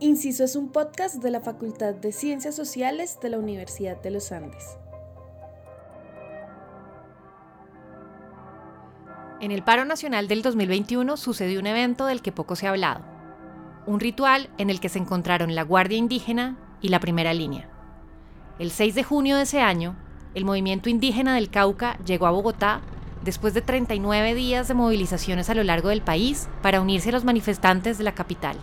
Inciso es un podcast de la Facultad de Ciencias Sociales de la Universidad de los Andes. En el paro nacional del 2021 sucedió un evento del que poco se ha hablado. Un ritual en el que se encontraron la Guardia Indígena y la Primera Línea. El 6 de junio de ese año, el movimiento indígena del Cauca llegó a Bogotá después de 39 días de movilizaciones a lo largo del país para unirse a los manifestantes de la capital.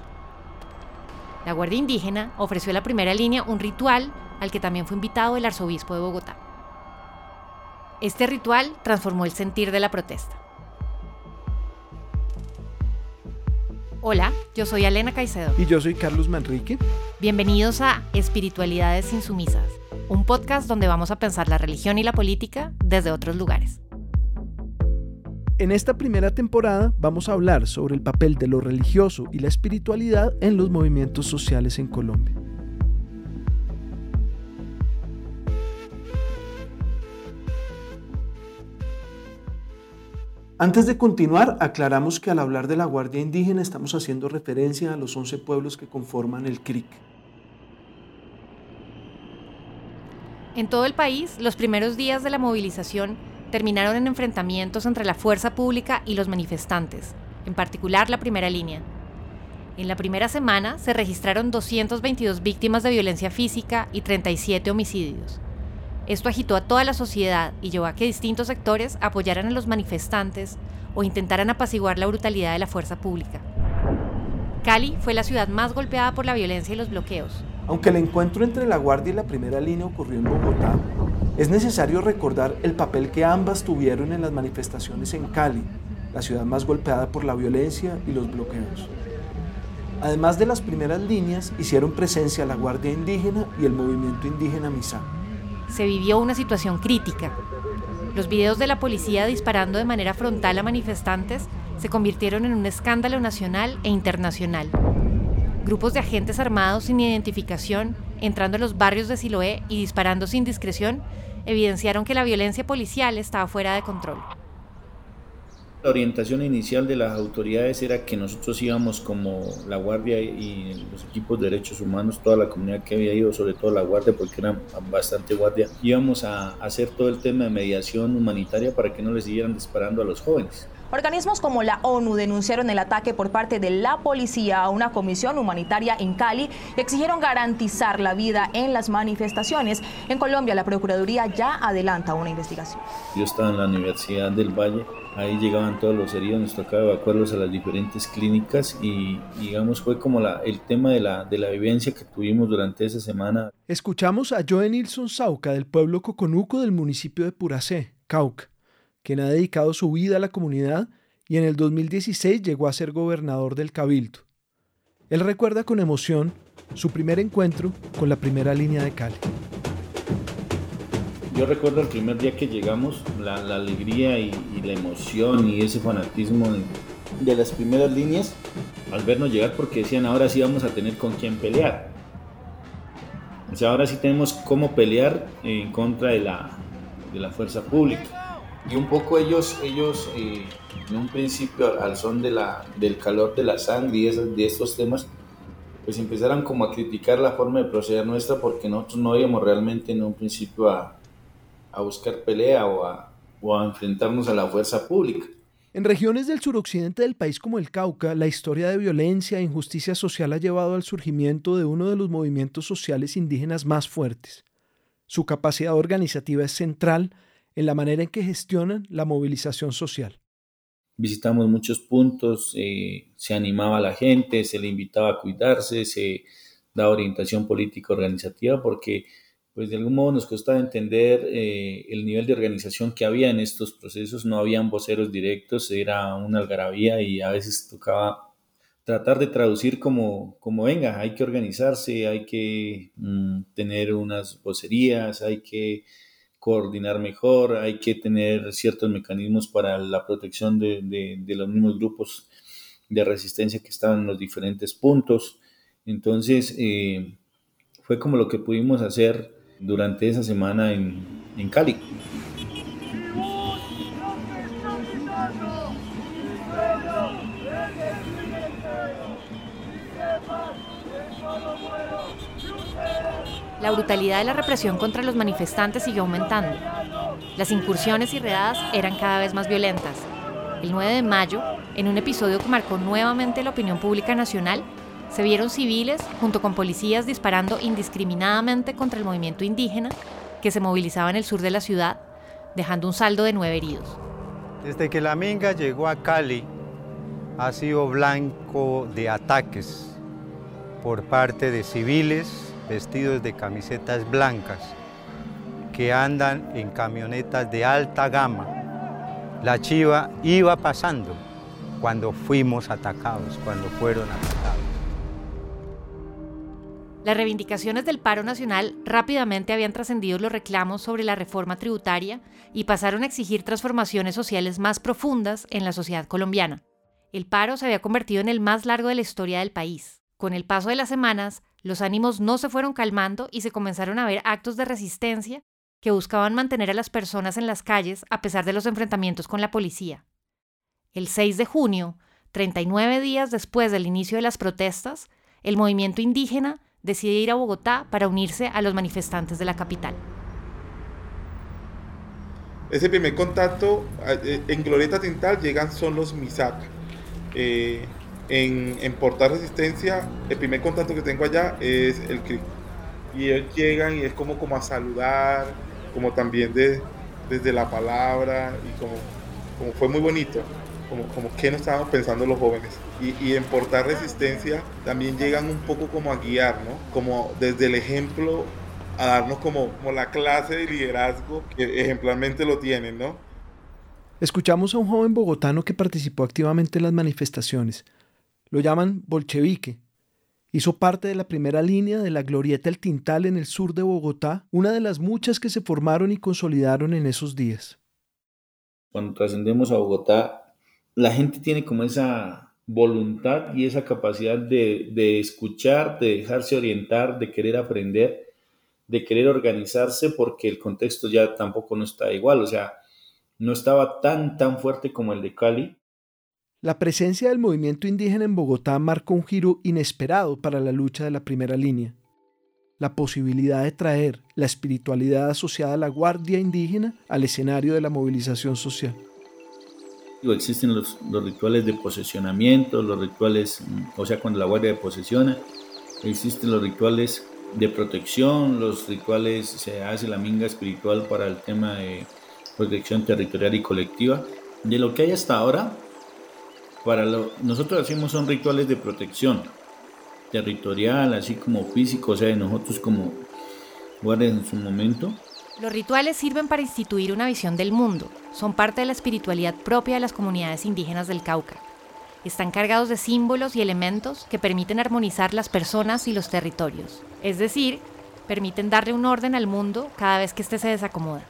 La Guardia Indígena ofreció a la primera línea un ritual al que también fue invitado el arzobispo de Bogotá. Este ritual transformó el sentir de la protesta. Hola, yo soy Elena Caicedo. Y yo soy Carlos Manrique. Bienvenidos a Espiritualidades Insumisas, un podcast donde vamos a pensar la religión y la política desde otros lugares. En esta primera temporada vamos a hablar sobre el papel de lo religioso y la espiritualidad en los movimientos sociales en Colombia. Antes de continuar, aclaramos que al hablar de la Guardia Indígena estamos haciendo referencia a los 11 pueblos que conforman el CRIC. En todo el país, los primeros días de la movilización terminaron en enfrentamientos entre la fuerza pública y los manifestantes, en particular la primera línea. En la primera semana se registraron 222 víctimas de violencia física y 37 homicidios. Esto agitó a toda la sociedad y llevó a que distintos sectores apoyaran a los manifestantes o intentaran apaciguar la brutalidad de la fuerza pública. Cali fue la ciudad más golpeada por la violencia y los bloqueos. Aunque el encuentro entre la Guardia y la primera línea ocurrió en Bogotá, es necesario recordar el papel que ambas tuvieron en las manifestaciones en Cali, la ciudad más golpeada por la violencia y los bloqueos. Además de las primeras líneas, hicieron presencia la Guardia Indígena y el movimiento indígena MISA. Se vivió una situación crítica. Los videos de la policía disparando de manera frontal a manifestantes se convirtieron en un escándalo nacional e internacional. Grupos de agentes armados sin identificación entrando a los barrios de Siloé y disparando sin discreción evidenciaron que la violencia policial estaba fuera de control. La orientación inicial de las autoridades era que nosotros íbamos como la Guardia y los equipos de derechos humanos, toda la comunidad que había ido, sobre todo la Guardia, porque era bastante Guardia, íbamos a hacer todo el tema de mediación humanitaria para que no les siguieran disparando a los jóvenes. Organismos como la ONU denunciaron el ataque por parte de la policía a una comisión humanitaria en Cali y exigieron garantizar la vida en las manifestaciones. En Colombia, la Procuraduría ya adelanta una investigación. Yo estaba en la Universidad del Valle, ahí llegaban todos los heridos, nos tocaba evacuarlos a las diferentes clínicas y digamos fue como la, el tema de la, de la vivencia que tuvimos durante esa semana. Escuchamos a Joe Nilsson Sauca del pueblo Coconuco del municipio de Puracé, Cauca quien ha dedicado su vida a la comunidad y en el 2016 llegó a ser gobernador del Cabildo. Él recuerda con emoción su primer encuentro con la primera línea de Cali. Yo recuerdo el primer día que llegamos, la, alegría y, la emoción y ese fanatismo de, las primeras líneas al vernos llegar porque decían ahora sí vamos a tener con quién pelear. O sea, ahora sí tenemos cómo pelear en contra de la, de la fuerza pública y un poco ellos, ellos eh, en un principio al son de la, del calor de la sangre y de estos temas, pues empezaron como a criticar la forma de proceder nuestra porque nosotros no íbamos realmente en un principio a, a buscar pelea o a, o a enfrentarnos a la fuerza pública. En regiones del suroccidente del país como el Cauca, la historia de violencia e injusticia social ha llevado al surgimiento de uno de los movimientos sociales indígenas más fuertes. Su capacidad organizativa es central en la manera en que gestionan la movilización social. Visitamos muchos puntos, eh, se animaba a la gente, se le invitaba a cuidarse, se daba orientación política organizativa porque pues de algún modo nos costaba entender eh, el nivel de organización que había en estos procesos, no habían voceros directos, era una algarabía y a veces tocaba tratar de traducir como, como venga, hay que organizarse, hay que mm, tener unas vocerías, hay que coordinar mejor, hay que tener ciertos mecanismos para la protección de, los mismos grupos de resistencia que estaban en los diferentes puntos. Entonces, eh, fue como lo que pudimos hacer durante esa semana en, en Cali. La brutalidad de la represión contra los manifestantes siguió aumentando. Las incursiones y redadas eran cada vez más violentas. El 9 de mayo, en un episodio que marcó nuevamente la opinión pública nacional, se vieron civiles junto con policías disparando indiscriminadamente contra el movimiento indígena que se movilizaba en el sur de la ciudad, dejando un saldo de nueve heridos. Desde que la Minga llegó a Cali, ha sido blanco de ataques por parte de civiles vestidos de camisetas blancas que andan en camionetas de alta gama. La chiva iba pasando cuando fuimos atacados, cuando fueron atacados. Las reivindicaciones del paro nacional rápidamente habían trascendido los reclamos sobre la reforma tributaria y pasaron a exigir transformaciones sociales más profundas en la sociedad colombiana. El paro se había convertido en el más largo de la historia del país. Con el paso de las semanas, los ánimos no se fueron calmando y se comenzaron a ver actos de resistencia que buscaban mantener a las personas en las calles a pesar de los enfrentamientos con la policía. El 6 de junio, 39 días después del inicio de las protestas, el movimiento indígena decide ir a Bogotá para unirse a los manifestantes de la capital. Ese primer contacto eh, en Glorieta Tintal llegan son los Misaca. Eh, en, en, Portal Resistencia, el primer contacto que tengo allá es el CRIC. Y ellos llegan y es como, como a saludar, como también de, desde la palabra, y como, como fue muy bonito como, como qué nos estábamos pensando los jóvenes. Y, y, en Portar Resistencia también llegan un poco como a guiar, ¿no? Como desde el ejemplo a darnos como, como la clase de liderazgo que ejemplarmente lo tienen, ¿no? Escuchamos a un joven bogotano que participó activamente en las manifestaciones. Lo llaman bolchevique. Hizo parte de la primera línea de la Glorieta El Tintal en el sur de Bogotá, una de las muchas que se formaron y consolidaron en esos días. Cuando trascendemos a Bogotá, la gente tiene como esa voluntad y esa capacidad de, escuchar, de dejarse orientar, de querer aprender, de querer organizarse, porque el contexto ya tampoco no está igual, o sea, no estaba tan, tan fuerte como el de Cali. La presencia del movimiento indígena en Bogotá marcó un giro inesperado para la lucha de la primera línea. La posibilidad de traer la espiritualidad asociada a la Guardia Indígena al escenario de la movilización social. Existen los, rituales de posesionamiento, los rituales, o sea, cuando la guardia posesiona, existen los rituales de protección, los rituales, se hace la minga espiritual para el tema de protección territorial y colectiva. De lo que hay hasta ahora, para lo, nosotros hacemos son rituales de protección territorial, así como físico, o sea, de nosotros como guardias en su momento, los rituales sirven para instituir una visión del mundo, son parte de la espiritualidad propia de las comunidades indígenas del Cauca. Están cargados de símbolos y elementos que permiten armonizar las personas y los territorios, es decir, permiten darle un orden al mundo cada vez que éste se desacomoda.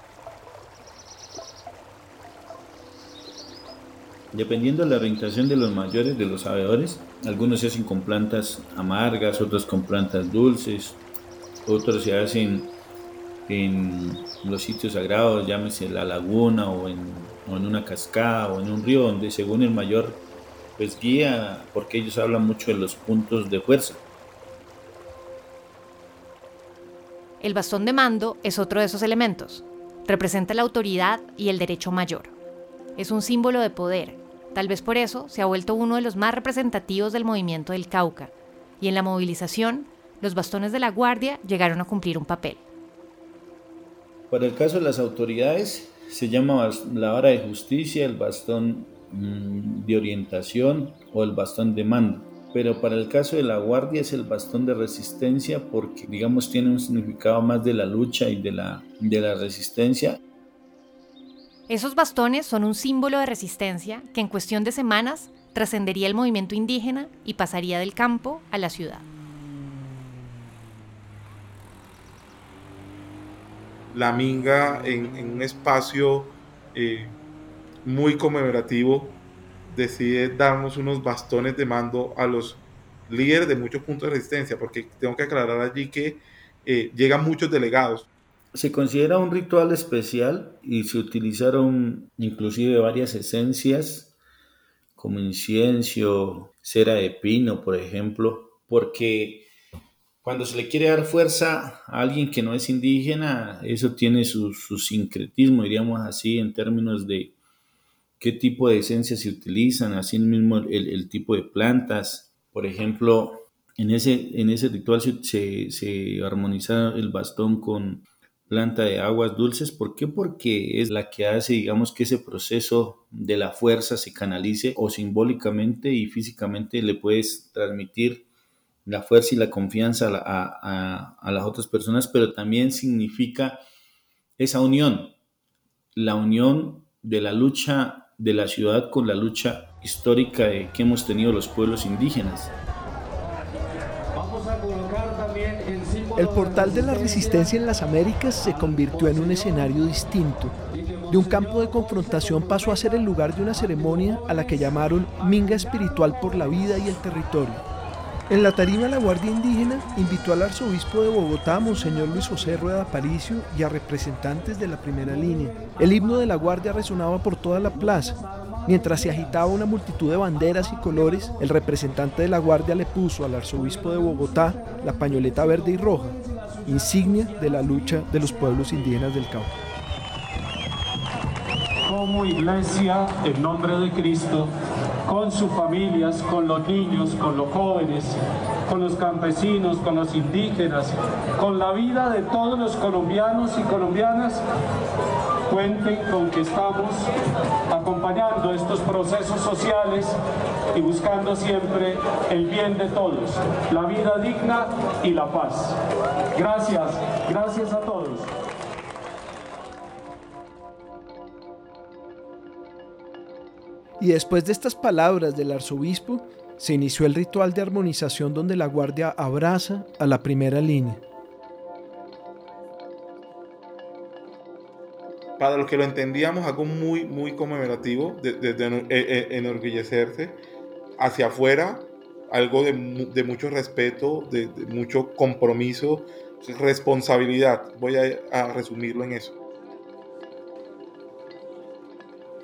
Dependiendo de la orientación de los mayores, de los sabedores, algunos se hacen con plantas amargas, otros con plantas dulces, otros se hacen en los sitios sagrados, llámese la laguna o en, una cascada o en un río, donde según el mayor pues guía, porque ellos hablan mucho de los puntos de fuerza. El bastón de mando es otro de esos elementos. Representa la autoridad y el derecho mayor. Es un símbolo de poder. Tal vez por eso se ha vuelto uno de los más representativos del movimiento del Cauca. Y en la movilización, los bastones de la Guardia llegaron a cumplir un papel. Para el caso de las autoridades, se llama la vara de justicia, el bastón mm, de orientación o el bastón de mando. Pero para el caso de la guardia es el bastón de resistencia porque, digamos, tiene un significado más de la lucha y de la, de la resistencia. Esos bastones son un símbolo de resistencia que en cuestión de semanas trascendería el movimiento indígena y pasaría del campo a la ciudad. la minga en, un espacio eh, muy conmemorativo decide darnos unos bastones de mando a los líderes de muchos puntos de resistencia, porque tengo que aclarar allí que eh, llegan muchos delegados. Se considera un ritual especial y se utilizaron inclusive varias esencias como incienso, cera de pino, por ejemplo, porque cuando se le quiere dar fuerza a alguien que no es indígena, eso tiene su, sincretismo, diríamos así, en términos de qué tipo de esencias se utilizan, así mismo el, tipo de plantas. Por ejemplo, en ese, en ese ritual se, se, armoniza el bastón con planta de aguas dulces. ¿Por qué? Porque es la que hace, digamos, que ese proceso de la fuerza se canalice o simbólicamente y físicamente le puedes transmitir la fuerza y la confianza a, las otras personas, pero también significa esa unión, la unión de la lucha de la ciudad con la lucha histórica que hemos tenido los pueblos indígenas. El portal de la resistencia en las Américas se convirtió en un escenario distinto. De un campo de confrontación pasó a ser el lugar de una ceremonia a la que llamaron Minga Espiritual por la Vida y el Territorio. En la tarima la Guardia Indígena invitó al arzobispo de Bogotá, Monseñor Luis José Rueda Aparicio, y a representantes de la primera línea. El himno de la Guardia resonaba por toda la plaza. Mientras se agitaba una multitud de banderas y colores, el representante de la Guardia le puso al arzobispo de Bogotá la pañoleta verde y roja, insignia de la lucha de los pueblos indígenas del Cauca. Como iglesia, en nombre de Cristo, con sus familias, con los niños, con los jóvenes, con los campesinos, con los indígenas, con la vida de todos los colombianos y colombianas, cuenten con que estamos acompañando estos procesos sociales y buscando siempre el bien de todos, la vida digna y la paz. Gracias, gracias a todos. Y después de estas palabras del arzobispo, se inició el ritual de armonización donde la guardia abraza a la primera línea. Para los que lo entendíamos, algo muy, muy conmemorativo, de, e, e, enorgullecerse, hacia afuera, algo de, mucho respeto, de, mucho compromiso, responsabilidad. Voy a resumirlo en eso.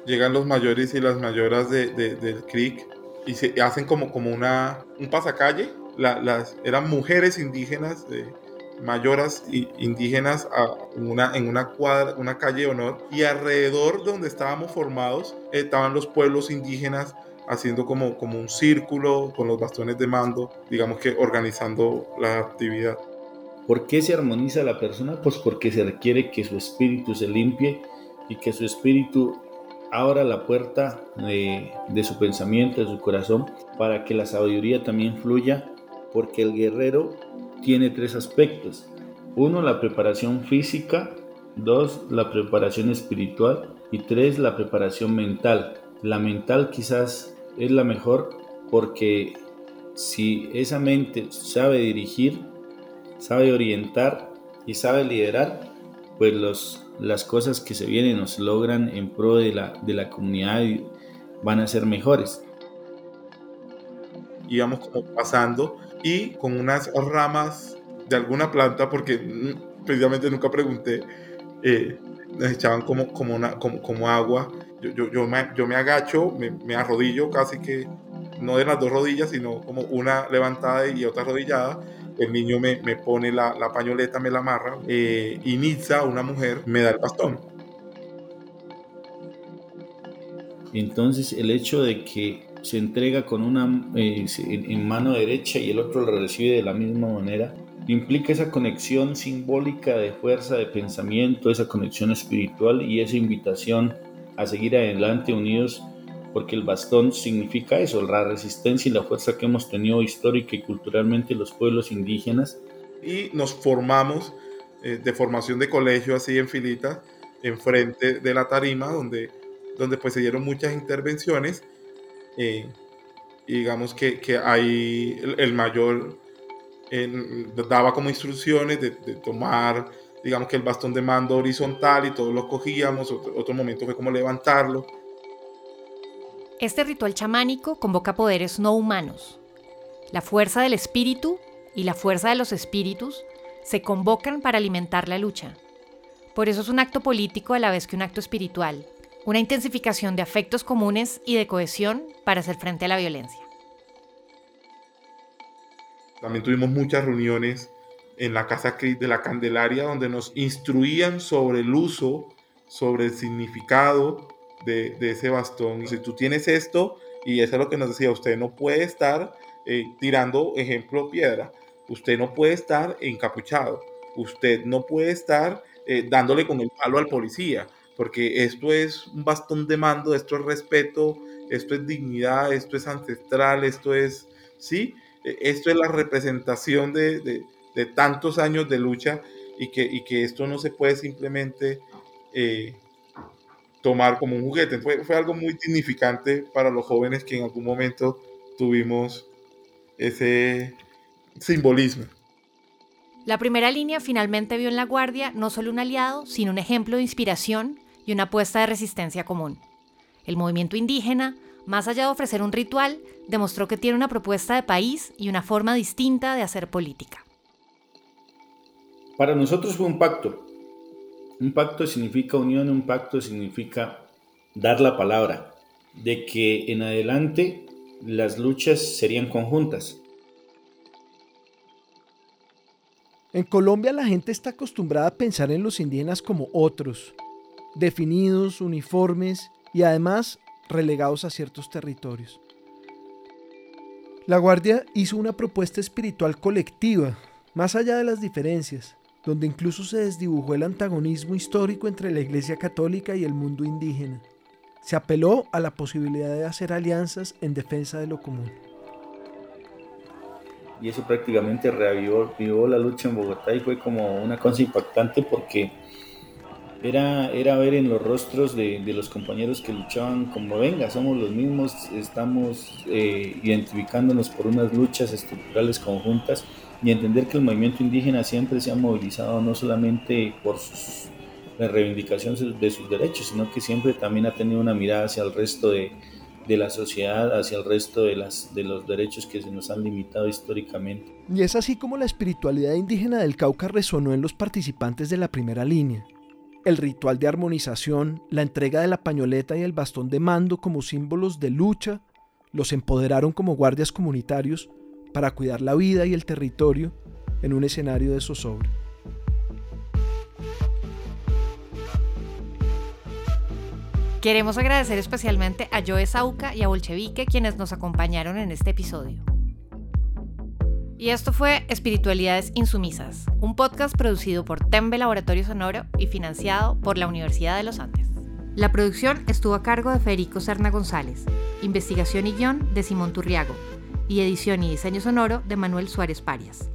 llegan los mayores y las mayoras de, del CRIC y se hacen como, como una, un pasacalle. las, eran mujeres indígenas, eh, mayoras indígenas a una, en una cuadra, una calle de honor. Y alrededor donde estábamos formados estaban los pueblos indígenas haciendo como, como un círculo con los bastones de mando, digamos que organizando la actividad. ¿Por qué se armoniza la persona? Pues porque se requiere que su espíritu se limpie y que su espíritu abra la puerta de, su pensamiento, de su corazón, para que la sabiduría también fluya, porque el guerrero tiene tres aspectos. Uno, la preparación física, dos, la preparación espiritual y tres, la preparación mental. La mental quizás es la mejor porque si esa mente sabe dirigir, sabe orientar y sabe liderar, pues los las cosas que se vienen nos logran en pro de la, de la comunidad van a ser mejores. Íbamos como pasando y con unas ramas de alguna planta, porque mm, precisamente nunca pregunté, eh, echaban como, como, agua. Yo, yo, yo, me, me agacho, me, me arrodillo casi que, no de las dos rodillas, sino como una levantada y otra arrodillada el niño me, pone la, pañoleta, me la amarra, eh, y Nitza, una mujer, me da el bastón. Entonces el hecho de que se entrega con una eh, en mano derecha y el otro lo recibe de la misma manera, implica esa conexión simbólica de fuerza de pensamiento, esa conexión espiritual y esa invitación a seguir adelante unidos porque el bastón significa eso, la resistencia y la fuerza que hemos tenido histórica y culturalmente los pueblos indígenas. Y nos formamos eh, de formación de colegio así en filita, enfrente de la tarima, donde, donde pues se dieron muchas intervenciones. Eh, y digamos que, que ahí el, mayor daba como instrucciones de, tomar, digamos que el bastón de mando horizontal y todos lo cogíamos, otro, otro momento fue como levantarlo este ritual chamánico convoca poderes no humanos. La fuerza del espíritu y la fuerza de los espíritus se convocan para alimentar la lucha. Por eso es un acto político a la vez que un acto espiritual, una intensificación de afectos comunes y de cohesión para hacer frente a la violencia. También tuvimos muchas reuniones en la Casa de la Candelaria donde nos instruían sobre el uso, sobre el significado de, ese bastón. Si tú tienes esto, y eso es lo que nos decía, usted no puede estar eh, tirando, ejemplo, piedra, usted no puede estar encapuchado, usted no puede estar eh, dándole con el palo al policía, porque esto es un bastón de mando, esto es respeto, esto es dignidad, esto es ancestral, esto es, sí, e, esto es la representación de, tantos años de lucha y que, que, esto no se puede simplemente eh, tomar como un juguete. Fue, fue algo muy significante para los jóvenes que en algún momento tuvimos ese simbolismo. La primera línea finalmente vio en la Guardia no solo un aliado, sino un ejemplo de inspiración y una apuesta de resistencia común. El movimiento indígena, más allá de ofrecer un ritual, demostró que tiene una propuesta de país y una forma distinta de hacer política. Para nosotros fue un pacto. Un pacto significa unión, un pacto significa dar la palabra de que en adelante las luchas serían conjuntas. En Colombia la gente está acostumbrada a pensar en los indígenas como otros, definidos, uniformes y además relegados a ciertos territorios. La Guardia hizo una propuesta espiritual colectiva, más allá de las diferencias, donde incluso se desdibujó el antagonismo histórico entre la Iglesia Católica y el mundo indígena. Se apeló a la posibilidad de hacer alianzas en defensa de lo común y eso prácticamente reavivó la lucha en Bogotá y fue como una cosa impactante porque era, era ver en los rostros de, los compañeros que luchaban como venga, somos los mismos, estamos eh, identificándonos por unas luchas estructurales conjuntas y entender que el movimiento indígena siempre se ha movilizado no solamente por sus, la reivindicación de sus derechos, sino que siempre también ha tenido una mirada hacia el resto de, de la sociedad hacia el resto de, las, de los derechos que se nos han limitado históricamente. Y es así como la espiritualidad indígena del Cauca resonó en los participantes de la primera línea. El ritual de armonización, la entrega de la pañoleta y el bastón de mando como símbolos de lucha, los empoderaron como guardias comunitarios para cuidar la vida y el territorio en un escenario de zozobra. Queremos agradecer especialmente a Joe Sauca y a Bolchevique quienes nos acompañaron en este episodio. Y esto fue Espiritualidades Insumisas, un podcast producido por Tembe Laboratorio Sonoro y financiado por la Universidad de los Andes. La producción estuvo a cargo de Federico Serna González, investigación y guion de Simón Turriago, y edición y diseño sonoro de Manuel Suárez Parias.